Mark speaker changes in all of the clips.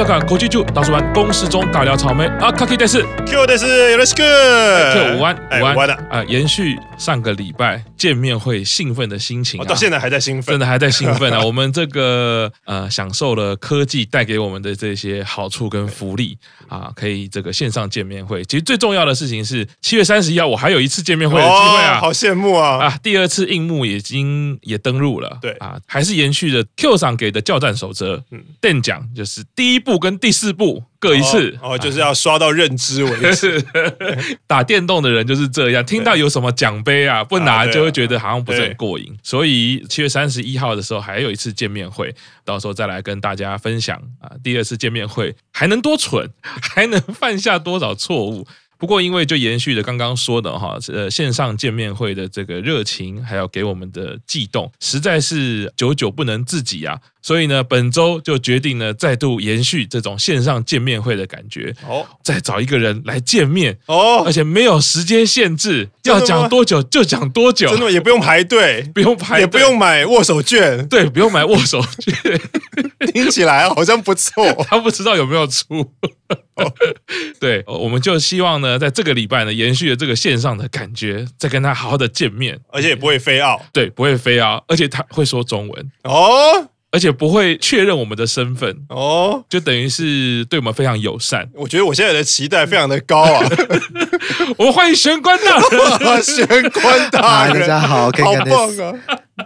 Speaker 1: 我去查看国际剧，大叔玩公式中尬聊草莓。啊，卡基电视
Speaker 2: ，Q 电视，有的是
Speaker 1: Q 五万五啊，延续上个礼拜见面会兴奋的心情，我
Speaker 2: 到现在还在兴奋，
Speaker 1: 真的还在兴奋啊！我们这个呃，享受了科技带给我们的这些好处跟福利啊，可以这个线上见面会。其实最重要的事情是七月三十一号，我还有一次见面会的机会啊，
Speaker 2: 好羡慕啊！
Speaker 1: 啊，第二次映幕已经也登录了，
Speaker 2: 对
Speaker 1: 啊，还是延续着 Q 上给的教战守则，嗯，电奖就是。第一步跟第四部各一次
Speaker 2: 哦，哦，就是要刷到认知为止。
Speaker 1: 打电动的人就是这样，听到有什么奖杯啊，不拿就会觉得好像不是很过瘾。所以七月三十一号的时候还有一次见面会，到时候再来跟大家分享啊。第二次见面会还能多蠢，还能犯下多少错误？不过，因为就延续着刚刚说的哈，呃，线上见面会的这个热情，还有给我们的悸动，实在是久久不能自己啊。所以呢，本周就决定呢，再度延续这种线上见面会的感觉哦，再找一个人来见面哦，而且没有时间限制，要讲多久就讲多久，
Speaker 2: 真的也不用排队，
Speaker 1: 不用排，
Speaker 2: 也不用买握手券，
Speaker 1: 对，不用买握手券，
Speaker 2: 听起来好像不错，
Speaker 1: 他不知道有没有出。对，我们就希望呢，在这个礼拜呢，延续了这个线上的感觉，再跟他好好的见面，
Speaker 2: 而且也不会飞奥，
Speaker 1: 对，不会飞奥，而且他会说中文。哦，而且不会确认我们的身份哦，就等于是对我们非常友善。
Speaker 2: 我觉得我现在的期待非常的高啊！
Speaker 1: 我们欢迎玄关大人，
Speaker 2: 玄关大人，
Speaker 3: 大家好，
Speaker 2: 好棒啊！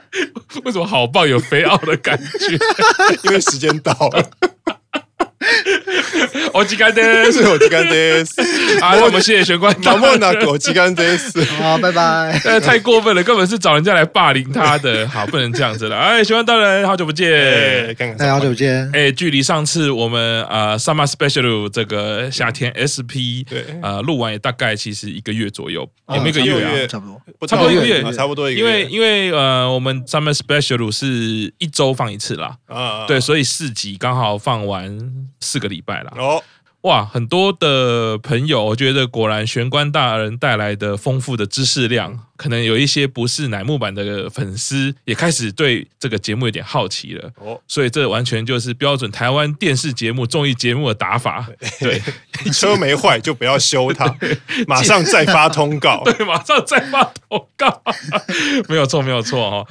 Speaker 1: 为什么好棒？有飞奥的感觉，
Speaker 2: 因为时间到了。
Speaker 1: 我吉甘德斯，
Speaker 2: 我吉甘德斯。
Speaker 1: 好，那我们谢谢玄关大人。
Speaker 2: 我吉甘德斯，
Speaker 3: 好，拜拜。
Speaker 1: 呃，太过分了，根本是找人家来霸凌他的。好，不能这样子了。哎，玄关大人，好久不见。
Speaker 3: 哎，好久不见。
Speaker 1: 哎，距离上次我们呃 Summer Special 这个夏天 SP 对呃录完也大概其实一个月左右，有没有一个月啊？
Speaker 3: 差不多，
Speaker 1: 差不多一个月，
Speaker 2: 差不多一个月。
Speaker 1: 因为因为呃，我们 Summer Special 是一周放一次啦。啊，对，所以四集刚好放完四个礼拜了。哦。哇，很多的朋友，我觉得果然玄关大人带来的丰富的知识量，可能有一些不是乃木坂的粉丝也开始对这个节目有点好奇了。哦，所以这完全就是标准台湾电视节目、综艺节目的打法。对，
Speaker 2: 车没坏就不要修它，马上再发通告。
Speaker 1: 对，马上再发通告。没有错，没有错哦。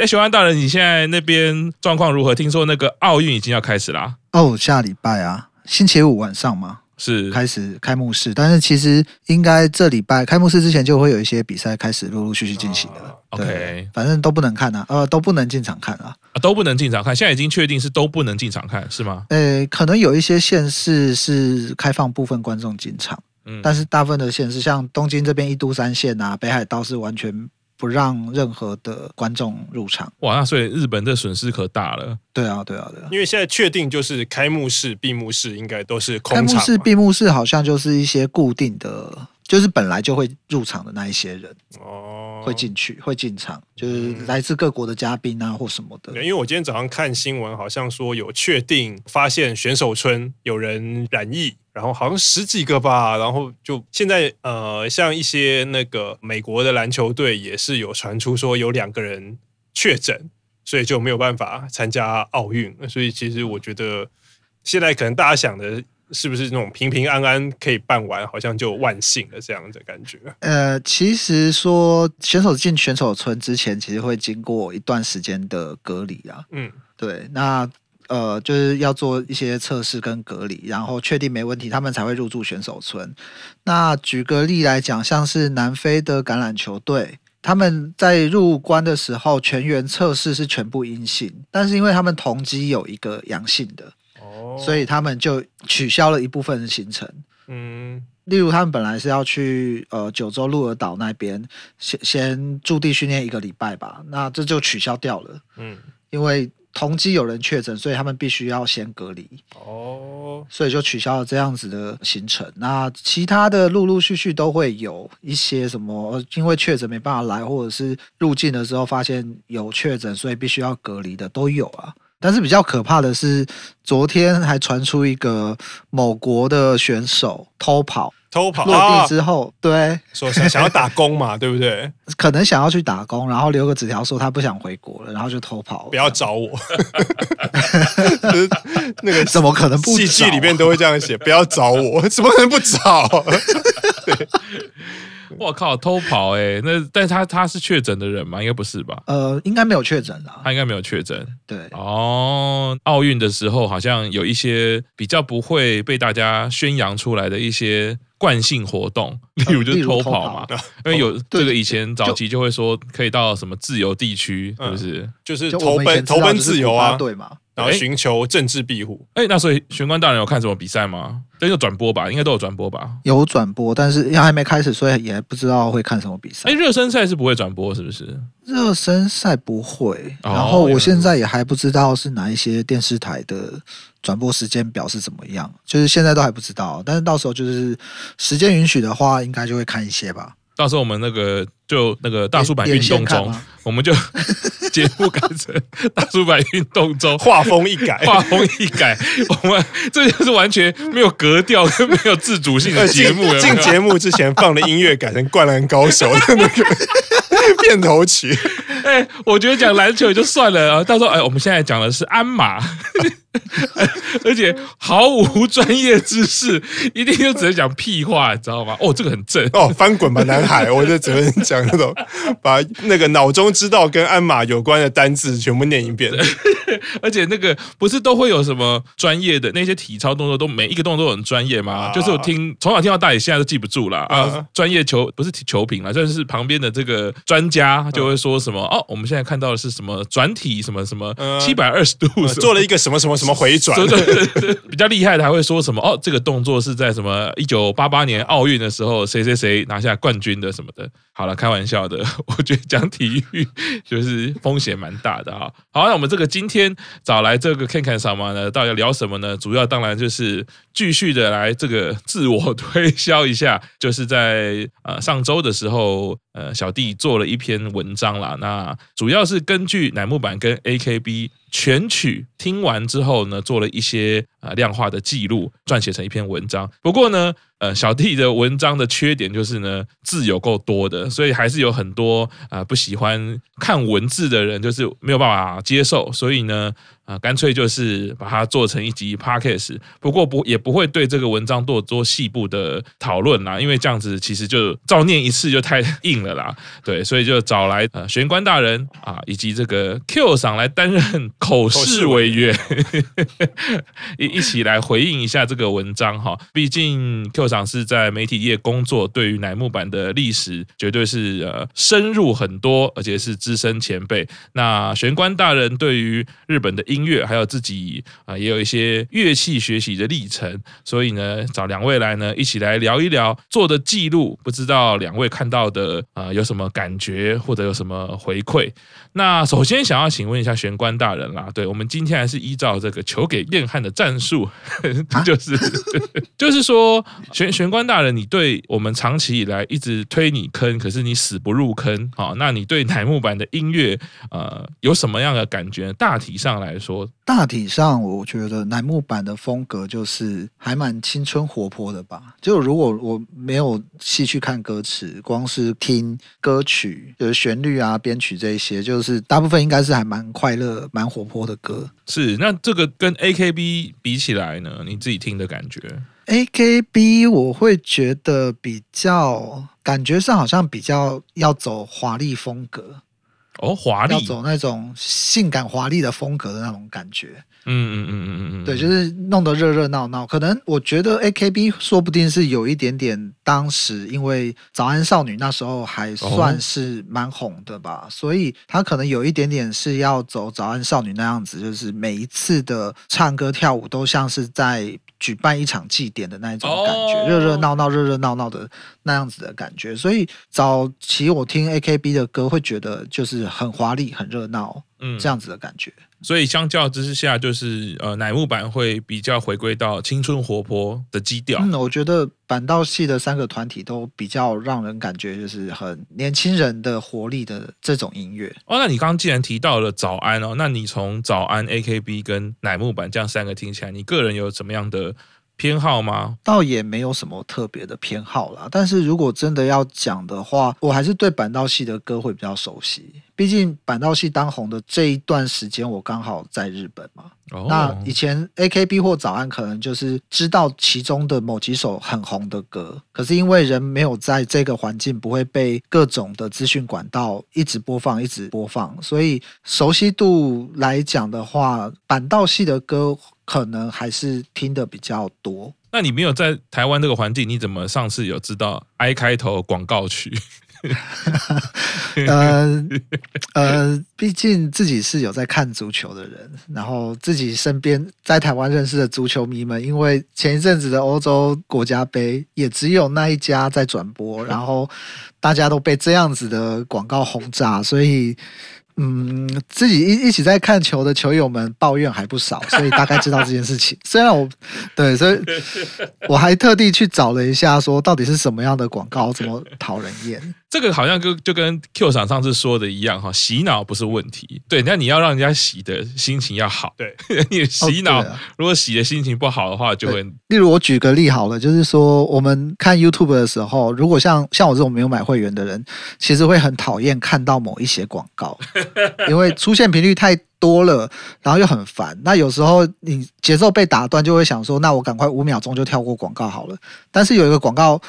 Speaker 1: 哎，玄关大人，你现在那边状况如何？听说那个奥运已经要开始啦。
Speaker 3: 哦，下礼拜啊。星期五晚上嘛，是开始开幕式，但是其实应该这礼拜开幕式之前就会有一些比赛开始陆陆续续进行的。Uh, OK，反正都不能看啊，呃，都不能进场看啊，
Speaker 1: 啊，都不能进场看。现在已经确定是都不能进场看，是吗？
Speaker 3: 呃，可能有一些县市是开放部分观众进场，嗯，但是大部分的县市，像东京这边一都三县啊，北海道是完全。不让任何的观众入场。
Speaker 1: 哇，那所以日本这损失可大了。
Speaker 3: 对啊，对啊，对啊。
Speaker 2: 因为现在确定就是开幕式、闭幕式应该都是空场。
Speaker 3: 开幕式、闭幕式好像就是一些固定的，就是本来就会入场的那一些人哦，会进去、会进场，就是来自各国的嘉宾啊或什么的。
Speaker 2: 因为我今天早上看新闻，好像说有确定发现选手村有人染疫。然后好像十几个吧，然后就现在呃，像一些那个美国的篮球队也是有传出说有两个人确诊，所以就没有办法参加奥运。所以其实我觉得现在可能大家想的是不是那种平平安安可以办完，好像就万幸了这样的感觉。
Speaker 3: 呃，其实说选手进选手村之前，其实会经过一段时间的隔离啊。嗯，对，那。呃，就是要做一些测试跟隔离，然后确定没问题，他们才会入住选手村。那举个例来讲，像是南非的橄榄球队，他们在入关的时候全员测试是全部阴性，但是因为他们同机有一个阳性的，哦，所以他们就取消了一部分的行程。嗯，例如他们本来是要去呃九州鹿儿岛那边先先驻地训练一个礼拜吧，那这就取消掉了。嗯，因为。同机有人确诊，所以他们必须要先隔离。哦，所以就取消了这样子的行程。那其他的陆陆续续都会有一些什么，因为确诊没办法来，或者是入境的时候发现有确诊，所以必须要隔离的都有啊。但是比较可怕的是，昨天还传出一个某国的选手偷跑。
Speaker 2: 偷跑
Speaker 3: 落地之后，啊、对，
Speaker 2: 说想想要打工嘛，对不对？
Speaker 3: 可能想要去打工，然后留个纸条说他不想回国了，然后就偷跑。
Speaker 2: 不要找我，那个
Speaker 3: 怎么可能不找？
Speaker 2: 戏剧里面都会这样写，不要找我，怎么可能不找？对。
Speaker 1: 我靠，偷跑哎、欸！那但是他他是确诊的人吗？应该不是吧？
Speaker 3: 呃，应该没有确诊啦。
Speaker 1: 他应该没有确诊。
Speaker 3: 对
Speaker 1: 哦，奥运的时候好像有一些比较不会被大家宣扬出来的一些惯性活动，例如就是偷跑嘛。
Speaker 3: 呃、
Speaker 1: 因为有这个以前早期就会说可以到什么自由地区，是不是？
Speaker 2: 就是投奔投奔自由啊，
Speaker 3: 对嘛？
Speaker 2: 然后寻求政治庇护。
Speaker 1: 哎，那所以玄关大人有看什么比赛吗？都有转播吧，应该都有转播吧。
Speaker 3: 有转播，但是因为还没开始，所以也不知道会看什么比赛。
Speaker 1: 哎，热身赛是不会转播，是不是？
Speaker 3: 热身赛不会。然后我现在也还不知道是哪一些电视台的转播时间表是怎么样，就是现在都还不知道。但是到时候就是时间允许的话，应该就会看一些吧。
Speaker 1: 到时候我们那个就那个大叔版运动中，我们就节目改成大叔版运动中，
Speaker 2: 画风一改，
Speaker 1: 画风一改，我们这就是完全没有格调跟没有自主性的节目。
Speaker 2: 进节目之前放的音乐改成《灌篮高手》的那个 片头曲。
Speaker 1: 哎，我觉得讲篮球也就算了啊，到时候哎，我们现在讲的是鞍马。而且毫无专业知识，一定就只能讲屁话，你知道吗？哦，这个很正
Speaker 2: 哦，翻滚吧，男孩！我就只能讲那种，把那个脑中知道跟鞍马有关的单字全部念一遍。
Speaker 1: 而且那个不是都会有什么专业的那些体操动作，都每一个动作都很专业吗？啊、就是我听从小听到大，也现在都记不住了啊。专业球不是球评了，就是旁边的这个专家就会说什么、啊、哦，我们现在看到的是什么转体什么什么七百二十度、嗯，
Speaker 2: 做了一个什么什么什么回转。
Speaker 1: 对对对，比较厉害的还会说什么哦，这个动作是在什么一九八八年奥运的时候，谁谁谁拿下冠军的什么的。好了，开玩笑的，我觉得讲体育就是风险蛮大的啊。好，那我们这个今天找来这个 KenKen 桑马呢，到底要聊什么呢？主要当然就是继续的来这个自我推销一下，就是在呃上周的时候，呃小弟做了一篇文章啦。那主要是根据乃木坂跟 AKB 全曲听完之后呢，做了一些呃量化的记录，撰写成一篇文章。不过呢。呃，小弟的文章的缺点就是呢，字有够多的，所以还是有很多啊、呃、不喜欢看文字的人，就是没有办法接受，所以呢。啊，干脆就是把它做成一集 podcast，不过不也不会对这个文章做做细部的讨论啦，因为这样子其实就照念一次就太 硬了啦。对，所以就找来呃玄关大人啊，以及这个 Q 赏来担任口试委员，一 一起来回应一下这个文章哈。毕竟 Q 厂是在媒体业工作，对于乃木坂的历史绝对是呃深入很多，而且是资深前辈。那玄关大人对于日本的音乐还有自己啊，也有一些乐器学习的历程，所以呢，找两位来呢，一起来聊一聊做的记录，不知道两位看到的啊有什么感觉或者有什么回馈？那首先想要请问一下玄关大人啦，对，我们今天还是依照这个球给晏翰的战术，就是 就是说玄玄关大人，你对我们长期以来一直推你坑，可是你死不入坑，好，那你对乃木坂的音乐呃有什么样的感觉？大体上来说。说
Speaker 3: 大体上，我觉得乃木坂的风格就是还蛮青春活泼的吧。就如果我没有细去看歌词，光是听歌曲的旋律啊、编曲这一些，就是大部分应该是还蛮快乐、蛮活泼的歌。
Speaker 1: 是，那这个跟 AKB 比起来呢？你自己听的感觉
Speaker 3: ？AKB 我会觉得比较感觉上好像比较要走华丽风格。
Speaker 1: 哦，华丽
Speaker 3: 要走那种性感华丽的风格的那种感觉，
Speaker 1: 嗯嗯嗯嗯嗯嗯，
Speaker 3: 对，就是弄得热热闹闹。可能我觉得 AKB 说不定是有一点点，当时因为早安少女那时候还算是蛮红的吧，哦、所以他可能有一点点是要走早安少女那样子，就是每一次的唱歌跳舞都像是在。举办一场祭典的那一种感觉，热热闹闹、热热闹闹的那样子的感觉，所以早期我听 AKB 的歌会觉得就是很华丽、很热闹。嗯，这样子的感觉。
Speaker 1: 所以相较之下，就是呃，乃木坂会比较回归到青春活泼的基调。
Speaker 3: 嗯，我觉得板道系的三个团体都比较让人感觉就是很年轻人的活力的这种音乐。
Speaker 1: 哦，那你刚刚既然提到了早安哦，那你从早安 AKB 跟乃木坂这样三个听起来，你个人有怎么样的？偏好吗？
Speaker 3: 倒也没有什么特别的偏好啦。但是如果真的要讲的话，我还是对板道系的歌会比较熟悉。毕竟板道系当红的这一段时间，我刚好在日本嘛。哦。那以前 AKB 或早安可能就是知道其中的某几首很红的歌，可是因为人没有在这个环境，不会被各种的资讯管道一直播放、一直播放，所以熟悉度来讲的话，板道系的歌。可能还是听的比较多。
Speaker 1: 那你没有在台湾这个环境，你怎么上次有知道 I 开头广告曲？
Speaker 3: 呃 呃，毕竟自己是有在看足球的人，然后自己身边在台湾认识的足球迷们，因为前一阵子的欧洲国家杯也只有那一家在转播，然后大家都被这样子的广告轰炸，所以。嗯，自己一一起在看球的球友们抱怨还不少，所以大概知道这件事情。虽然我对，所以我还特地去找了一下，说到底是什么样的广告这么讨人厌。
Speaker 1: 这个好像跟就跟 Q 厂上次说的一样哈，洗脑不是问题，对，那你要让人家洗的心情要好，对，你洗脑、哦啊、如果洗的心情不好的话，就会。
Speaker 3: 例如我举个例好了，就是说我们看 YouTube 的时候，如果像像我这种没有买会员的人，其实会很讨厌看到某一些广告，因为出现频率太多了，然后又很烦。那有时候你节奏被打断，就会想说，那我赶快五秒钟就跳过广告好了。但是有一个广告。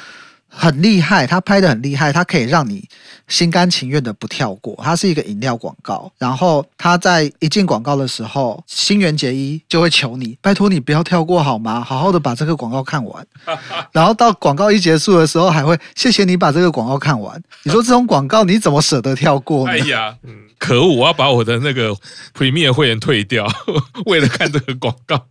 Speaker 3: 很厉害，他拍的很厉害，他可以让你心甘情愿的不跳过。它是一个饮料广告，然后他在一进广告的时候，新垣结衣就会求你，拜托你不要跳过好吗？好好的把这个广告看完。然后到广告一结束的时候，还会谢谢你把这个广告看完。你说这种广告你怎么舍得跳过呢？
Speaker 1: 哎呀，嗯，可恶！我要把我的那个 Premier 会员退掉，为了看这个广告。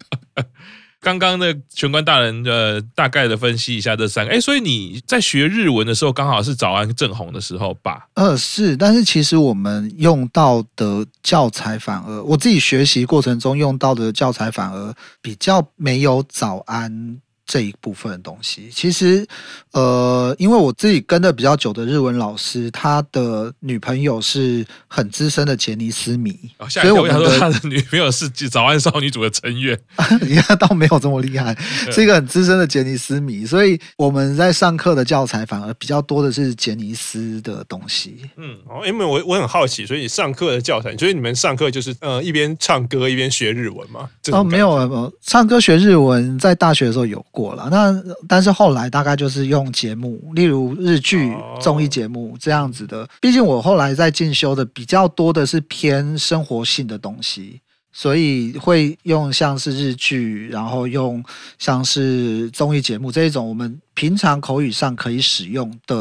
Speaker 1: 刚刚的玄关大人呃，大概的分析一下这三个，哎，所以你在学日文的时候，刚好是早安正红的时候吧？
Speaker 3: 呃，是，但是其实我们用到的教材反而，我自己学习过程中用到的教材反而比较没有早安。这一部分的东西，其实，呃，因为我自己跟的比较久的日文老师，他的女朋友是很资深的杰尼斯迷，
Speaker 1: 哦、所以我想说他的女朋友是早安少女组的成员，
Speaker 3: 你看倒没有这么厉害，是一个很资深的杰尼斯迷，所以我们在上课的教材反而比较多的是杰尼斯的东西。
Speaker 2: 嗯，哦，因为我我很好奇，所以你上课的教材，所以你们上课就是呃一边唱歌一边学日文吗？
Speaker 3: 哦，没有，没有，唱歌学日文在大学的时候有。过了，那但是后来大概就是用节目，例如日剧、综艺节目这样子的。毕竟我后来在进修的比较多的是偏生活性的东西。所以会用像是日剧，然后用像是综艺节目这一种我们平常口语上可以使用的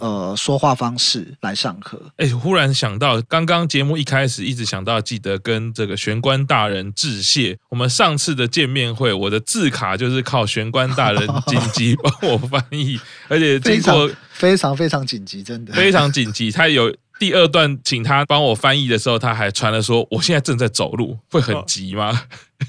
Speaker 3: 呃说话方式来上课。
Speaker 1: 哎，忽然想到，刚刚节目一开始一直想到记得跟这个玄关大人致谢。我们上次的见面会，我的字卡就是靠玄关大人 紧急帮我翻译，而且经过
Speaker 3: 非常非常紧急，真的
Speaker 1: 非常紧急，他有。第二段请他帮我翻译的时候，他还传了说：“我现在正在走路，会很急吗？”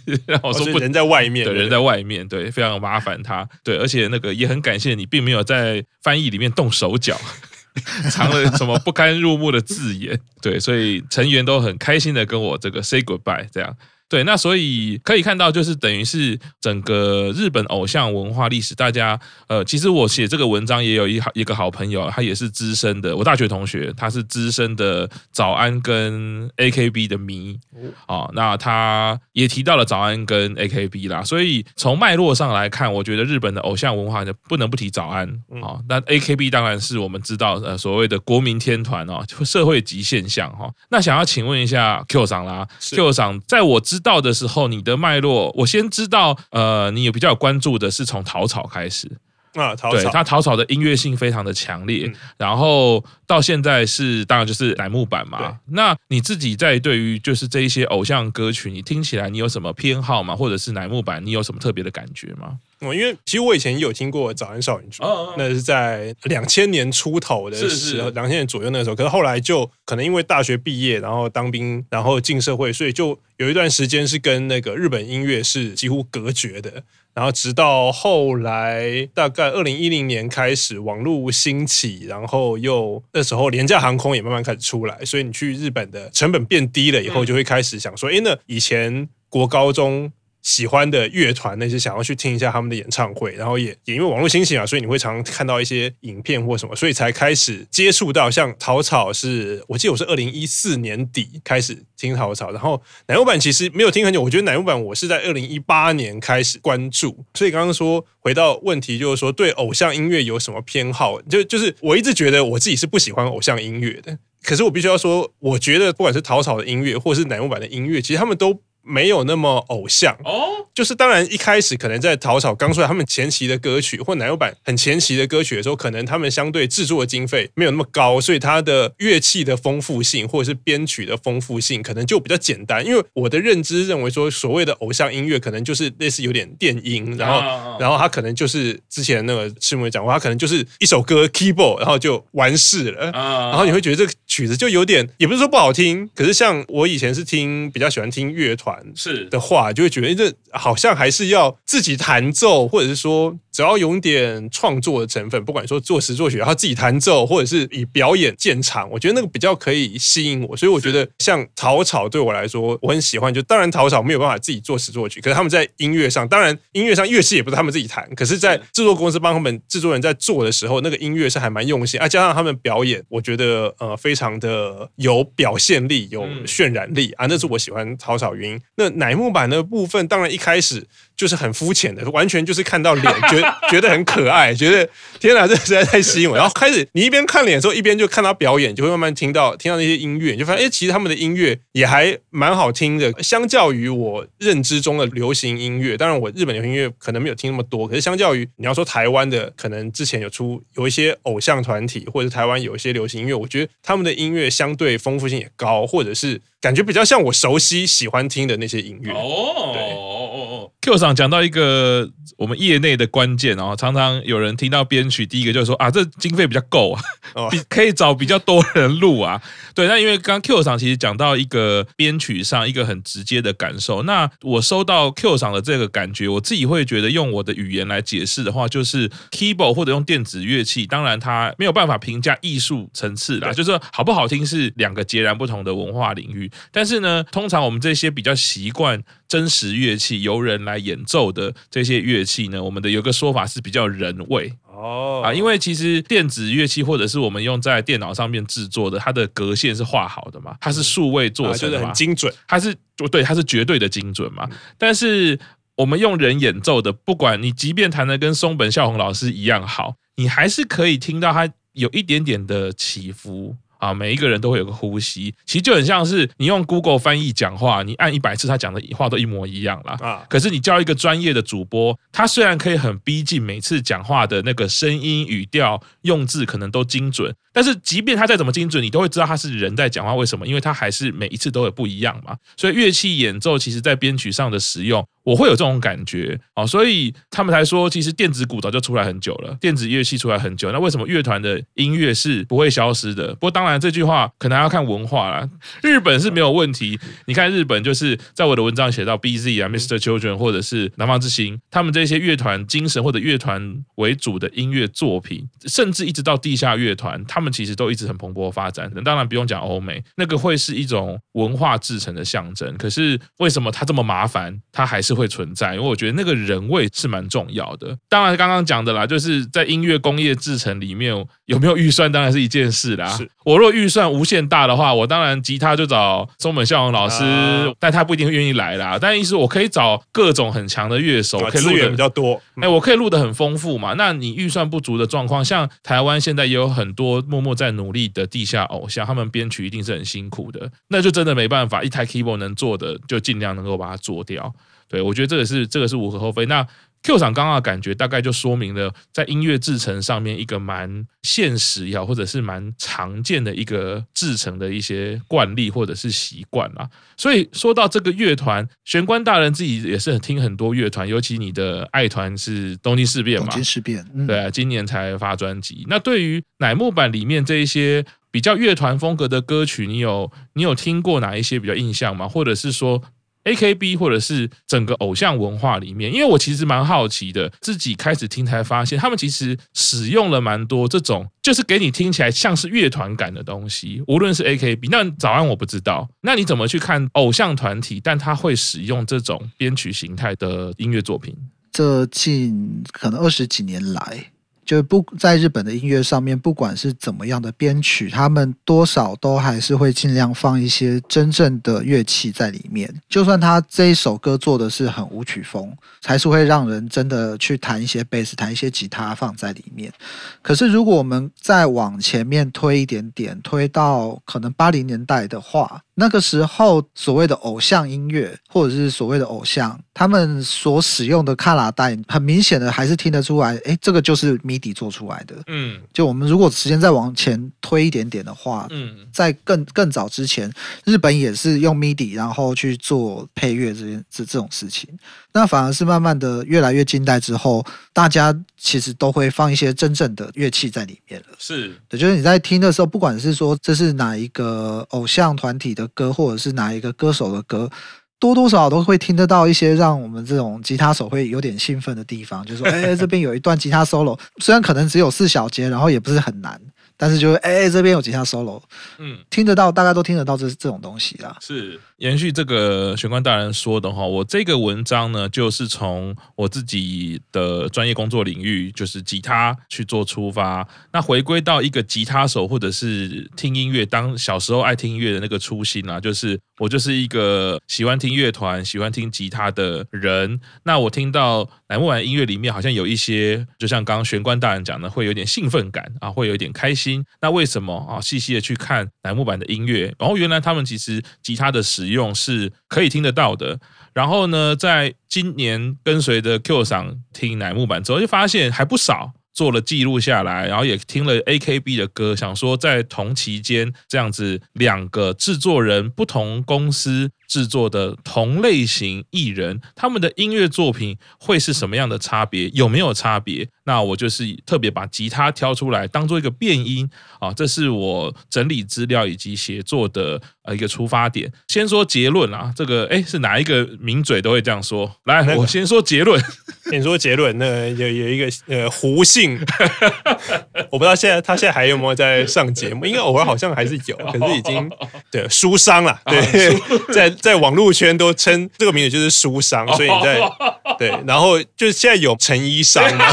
Speaker 1: 然后我说：“不，
Speaker 2: 人在外面，
Speaker 1: 对，人在外面，对，非常麻烦他。对，而且那个也很感谢你，并没有在翻译里面动手脚，藏了什么不堪入目的字眼。对，所以成员都很开心的跟我这个 say goodbye，这样。”对，那所以可以看到，就是等于是整个日本偶像文化历史，大家呃，其实我写这个文章也有一好一个好朋友，他也是资深的，我大学同学，他是资深的早安跟 AKB 的迷啊、哦，那他也提到了早安跟 AKB 啦，所以从脉络上来看，我觉得日本的偶像文化就不能不提早安啊、哦，那 AKB 当然是我们知道呃所谓的国民天团哦，社会级现象哈、哦。那想要请问一下 Q 赏啦，Q 赏，在我知到的时候，你的脉络，我先知道，呃，你有比较有关注的是从陶草开始，
Speaker 2: 啊，陶
Speaker 1: 对，他草草的音乐性非常的强烈，嗯、然后到现在是当然就是乃木坂嘛。那你自己在对于就是这一些偶像歌曲，你听起来你有什么偏好吗？或者是乃木坂，你有什么特别的感觉吗？
Speaker 2: 哦，因为其实我以前有听过《早安少女》组，哦，哦，那是在两千年出头的时候，两千年左右那个时候。可是后来就可能因为大学毕业，然后当兵，然后进社会，所以就有一段时间是跟那个日本音乐是几乎隔绝的。然后直到后来，大概二零一零年开始，网络兴起，然后又那时候廉价航空也慢慢开始出来，所以你去日本的成本变低了以后，就会开始想说，哎，那以前国高中。喜欢的乐团，那些想要去听一下他们的演唱会，然后也也因为网络兴起啊，所以你会常看到一些影片或什么，所以才开始接触到像陶草是，我记得我是二零一四年底开始听陶草，然后奶木版其实没有听很久，我觉得奶木版我是在二零一八年开始关注，所以刚刚说回到问题就是说对偶像音乐有什么偏好，就就是我一直觉得我自己是不喜欢偶像音乐的，可是我必须要说，我觉得不管是陶草的音乐或是奶木版的音乐，其实他们都。没有那么偶像哦，就是当然一开始可能在草草刚出来，他们前期的歌曲或奶油版很前期的歌曲的时候，可能他们相对制作的经费没有那么高，所以它的乐器的丰富性或者是编曲的丰富性可能就比较简单。因为我的认知认为说，所谓的偶像音乐可能就是类似有点电音，然后然后他可能就是之前那个师母讲过，他可能就是一首歌 keyboard，然后就完事了，然后你会觉得这个曲子就有点也不是说不好听，可是像我以前是听比较喜欢听乐团。是的话，就会觉得这好像还是要自己弹奏，或者是说。只要有点创作的成分，不管说作词作曲，然后自己弹奏，或者是以表演见长，我觉得那个比较可以吸引我。所以我觉得像草草对我来说，我很喜欢。就当然草草没有办法自己作词作曲，可是他们在音乐上，当然音乐上乐器也不是他们自己弹，可是，在制作公司帮他们制作人在做的时候，那个音乐是还蛮用心啊。加上他们表演，我觉得呃非常的有表现力，有渲染力啊，那是我喜欢草草原因。那乃木坂的部分，当然一开始。就是很肤浅的，完全就是看到脸，觉 觉得很可爱，觉得天哪，这实在太吸引我。然后开始你一边看脸的时候，一边就看他表演，就会慢慢听到听到那些音乐，就发现哎，其实他们的音乐也还蛮好听的。相较于我认知中的流行音乐，当然我日本流行音乐可能没有听那么多，可是相较于你要说台湾的，可能之前有出有一些偶像团体，或者台湾有一些流行音乐，我觉得他们的音乐相对丰富性也高，或者是。感觉比较像我熟悉、喜欢听的那些音乐哦。对哦
Speaker 1: ，Q 上讲到一个我们业内的关键哦，常常有人听到编曲，第一个就是说啊，这经费比较够啊，比可以找比较多人录啊。对，那因为刚刚 Q 上其实讲到一个编曲上一个很直接的感受，那我收到 Q 上的这个感觉，我自己会觉得用我的语言来解释的话，就是 keyboard 或者用电子乐器，当然它没有办法评价艺术层次啦，就是说好不好听是两个截然不同的文化领域。但是呢，通常我们这些比较习惯真实乐器由人来演奏的这些乐器呢，我们的有个说法是比较人味。哦。啊，因为其实电子乐器或者是我们用在电脑上面制作的，它的格线是画好的嘛，它是数位做成的嘛，
Speaker 2: 很精准，
Speaker 1: 它是对，它是绝对的精准嘛。但是我们用人演奏的，不管你即便弹的跟松本孝宏老师一样好，你还是可以听到它有一点点的起伏。啊，每一个人都会有个呼吸，其实就很像是你用 Google 翻译讲话，你按一百次，他讲的话都一模一样啦。啊，可是你叫一个专业的主播，他虽然可以很逼近每次讲话的那个声音、语调、用字，可能都精准。但是，即便他再怎么精准，你都会知道他是人在讲话。为什么？因为他还是每一次都有不一样嘛。所以乐器演奏，其实在编曲上的使用，我会有这种感觉啊。所以他们才说，其实电子鼓早就出来很久了，电子乐器出来很久。那为什么乐团的音乐是不会消失的？不过当然，这句话可能要看文化啦。日本是没有问题。你看日本，就是在我的文章写到 BZ 啊、Mr. Children 或者是南方之星，他们这些乐团精神或者乐团为主的音乐作品，甚至一直到地下乐团，他们其实都一直很蓬勃发展。当然不用讲欧美，那个会是一种文化制成的象征。可是为什么它这么麻烦，它还是会存在？因为我觉得那个人味是蛮重要的。当然刚刚讲的啦，就是在音乐工业制成里面有没有预算，当然是一件事啦。我若预算无限大的话，我当然吉他就找松本孝宏老师，啊、但他不一定会愿意来啦。但意思我可以找各种很强的乐手，可以录的
Speaker 2: 比较多。
Speaker 1: 哎，我可以录的很丰富嘛。那你预算不足的状况，像台湾现在也有很多默默在。努力的地下偶像，他们编曲一定是很辛苦的，那就真的没办法，一台 keyboard 能做的就尽量能够把它做掉。对，我觉得这个是这个是无可厚非。那 Q 厂刚刚的感觉大概就说明了在音乐制程上面一个蛮现实也好，或者是蛮常见的一个制程的一些惯例或者是习惯啦。所以说到这个乐团，玄关大人自己也是很听很多乐团，尤其你的爱团是东京事变嘛，
Speaker 3: 东京事变，嗯、
Speaker 1: 对啊，今年才发专辑。那对于乃木坂里面这一些比较乐团风格的歌曲，你有你有听过哪一些比较印象吗？或者是说？AKB 或者是整个偶像文化里面，因为我其实蛮好奇的，自己开始听才发现，他们其实使用了蛮多这种，就是给你听起来像是乐团感的东西。无论是 AKB，那早安我不知道，那你怎么去看偶像团体？但他会使用这种编曲形态的音乐作品？
Speaker 3: 这近可能二十几年来。就不在日本的音乐上面，不管是怎么样的编曲，他们多少都还是会尽量放一些真正的乐器在里面。就算他这一首歌做的是很舞曲风，还是会让人真的去弹一些贝斯、弹一些吉他放在里面。可是如果我们再往前面推一点点，推到可能八零年代的话。那个时候，所谓的偶像音乐，或者是所谓的偶像，他们所使用的卡拉带，很明显的还是听得出来，哎，这个就是 MIDI 做出来的。嗯，就我们如果时间再往前推一点点的话，嗯，在更更早之前，日本也是用 MIDI 然后去做配乐这件这这种事情。那反而是慢慢的越来越近代之后，大家其实都会放一些真正的乐器在里面了。
Speaker 1: 是，
Speaker 3: 对，就是你在听的时候，不管是说这是哪一个偶像团体的歌，或者是哪一个歌手的歌，多多少少都会听得到一些让我们这种吉他手会有点兴奋的地方，就是说，哎，这边有一段吉他 solo，虽然可能只有四小节，然后也不是很难。但是就是哎、欸，这边有吉他 solo，嗯，听得到，大家都听得到这这种东西啦。
Speaker 1: 是延续这个玄关大人说的哈，我这个文章呢，就是从我自己的专业工作领域，就是吉他去做出发，那回归到一个吉他手或者是听音乐，当小时候爱听音乐的那个初心啊，就是我就是一个喜欢听乐团、喜欢听吉他的人。那我听到乃木坂音乐里面好像有一些，就像刚刚玄关大人讲的，会有点兴奋感啊，会有一点开心。那为什么啊？细细的去看乃木坂的音乐，然后原来他们其实吉他的使用是可以听得到的。然后呢，在今年跟随着 Q 赏听乃木坂之后，就发现还不少，做了记录下来，然后也听了 AKB 的歌，想说在同期间这样子两个制作人不同公司。制作的同类型艺人，他们的音乐作品会是什么样的差别？有没有差别？那我就是特别把吉他挑出来当做一个变音啊，这是我整理资料以及写作的呃一个出发点。先说结论啊，这个哎是哪一个名嘴都会这样说。来，我先说结论。
Speaker 2: 先说结论，那有有一个呃胡姓，我不知道现在他现在还有没有在上节目，应该偶尔好像还是有，可是已经对书商了，对，在。在网络圈都称这个名字就是书商，所以你在对，然后就是现在有陈衣商嘛，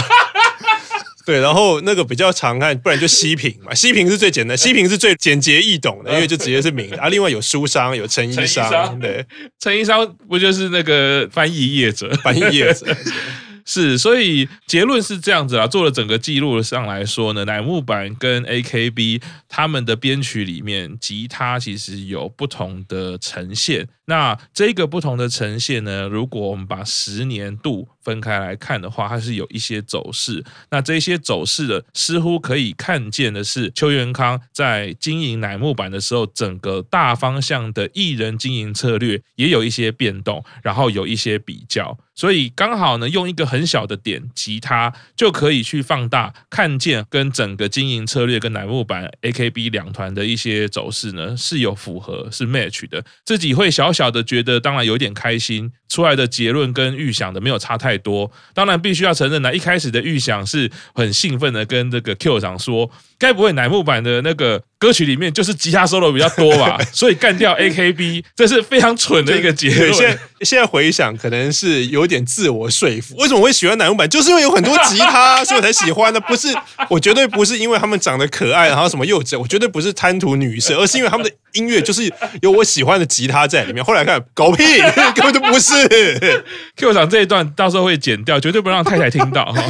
Speaker 2: 对，然后那个比较常看，不然就西平嘛，西平是最简单，西平是最简洁易懂的，因为就直接是名啊。另外有书商，有成衣商，对，
Speaker 1: 成衣商不就是那个翻译业者，
Speaker 2: 翻译业者。
Speaker 1: 是，所以结论是这样子啊。做了整个记录上来说呢，乃木坂跟 AKB 他们的编曲里面，吉他其实有不同的呈现。那这个不同的呈现呢，如果我们把十年度分开来看的话，它是有一些走势。那这些走势的，似乎可以看见的是，邱元康在经营乃木坂的时候，整个大方向的艺人经营策略也有一些变动，然后有一些比较。所以刚好呢，用一个很小的点，吉他就可以去放大，看见跟整个经营策略跟乃木坂 AKB 两团的一些走势呢是有符合，是 match 的。自己会小小的觉得，当然有点开心。出来的结论跟预想的没有差太多，当然必须要承认呢，一开始的预想是很兴奋的，跟这个 Q 长说，该不会乃木坂的那个歌曲里面就是吉他 solo 比较多吧？所以干掉 AKB，这是非常蠢的一个结论。
Speaker 2: 现在现在回想，可能是有点自我说服。为什么会喜欢乃木坂？就是因为有很多吉他，所以我才喜欢的。不是，我绝对不是因为他们长得可爱，然后什么幼稚，我绝对不是贪图女色，而是因为他们的音乐就是有我喜欢的吉他在里面。后来看，狗屁，根本就不是。
Speaker 1: Q 长这一段到时候会剪掉，绝对不让太太听到哈，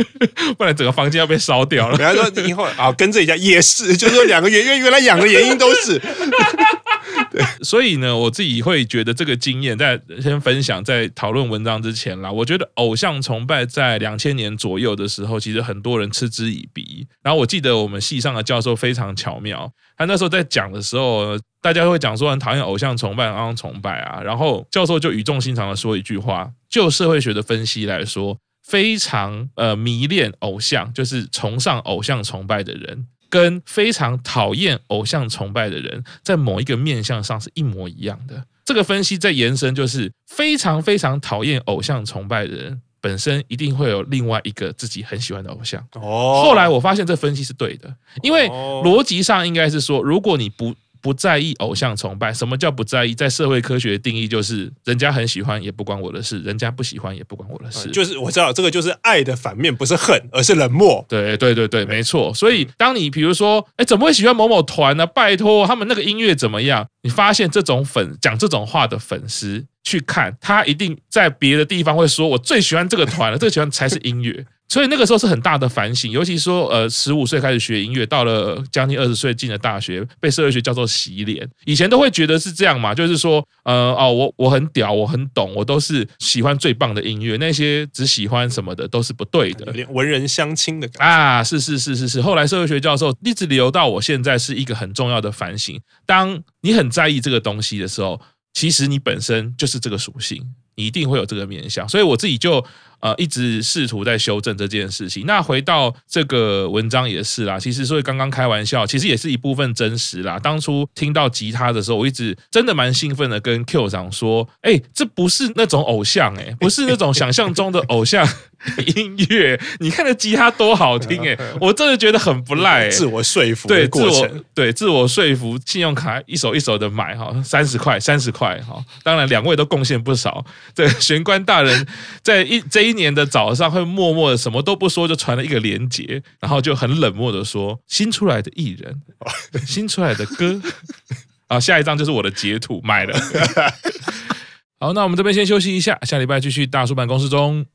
Speaker 1: 不然整个房间要被烧掉了。
Speaker 2: 比方说以后啊，跟这一家也是，就是说两个原因，原来养的原因都是。
Speaker 1: 对，所以呢，我自己会觉得这个经验，在先分享，在讨论文章之前啦，我觉得偶像崇拜在两千年左右的时候，其实很多人嗤之以鼻。然后我记得我们系上的教授非常巧妙，他那时候在讲的时候，大家会讲说很讨厌偶像崇拜，偶像崇拜啊，然后教授就语重心长的说一句话：就社会学的分析来说，非常呃迷恋偶像，就是崇尚偶像崇拜的人。跟非常讨厌偶像崇拜的人，在某一个面相上是一模一样的。这个分析在延伸，就是非常非常讨厌偶像崇拜的人，本身一定会有另外一个自己很喜欢的偶像。哦，后来我发现这分析是对的，因为逻辑上应该是说，如果你不不在意偶像崇拜，什么叫不在意？在社会科学的定义就是，人家很喜欢也不关我的事，人家不喜欢也不关我的事。
Speaker 2: 就是我知道这个就是爱的反面，不是恨，而是冷漠。
Speaker 1: 对对对对，没错。所以当你比如说，哎，怎么会喜欢某某团呢？拜托，他们那个音乐怎么样？你发现这种粉讲这种话的粉丝去看，他一定在别的地方会说，我最喜欢这个团了，这个喜欢才是音乐。所以那个时候是很大的反省，尤其说，呃，十五岁开始学音乐，到了将近二十岁进了大学，被社会学叫做洗脸。以前都会觉得是这样嘛，就是说，呃，哦，我我很屌，我很懂，我都是喜欢最棒的音乐，那些只喜欢什么的都是不对的，
Speaker 2: 有点文人相亲的感觉
Speaker 1: 啊，是是是是是。后来社会学教授一直留到我现在是一个很重要的反省。当你很在意这个东西的时候，其实你本身就是这个属性，你一定会有这个面向。所以我自己就。呃，一直试图在修正这件事情。那回到这个文章也是啦，其实所以刚刚开玩笑，其实也是一部分真实啦。当初听到吉他的时候，我一直真的蛮兴奋的，跟 Q 长说：“哎，这不是那种偶像，哎，不是那种想象中的偶像 音乐。你看的吉他多好听，哎，我真的觉得很不赖。”
Speaker 2: 自我说服
Speaker 1: 对，自我对自我说服，信用卡一手一手的买哈，三十块，三十块哈。当然两位都贡献不少。这玄关大人在一这。今年的早上会默默的什么都不说，就传了一个连接，然后就很冷漠的说：“新出来的艺人，新出来的歌。”啊，下一张就是我的截图，买了。好，那我们这边先休息一下，下礼拜继续大叔办公室中。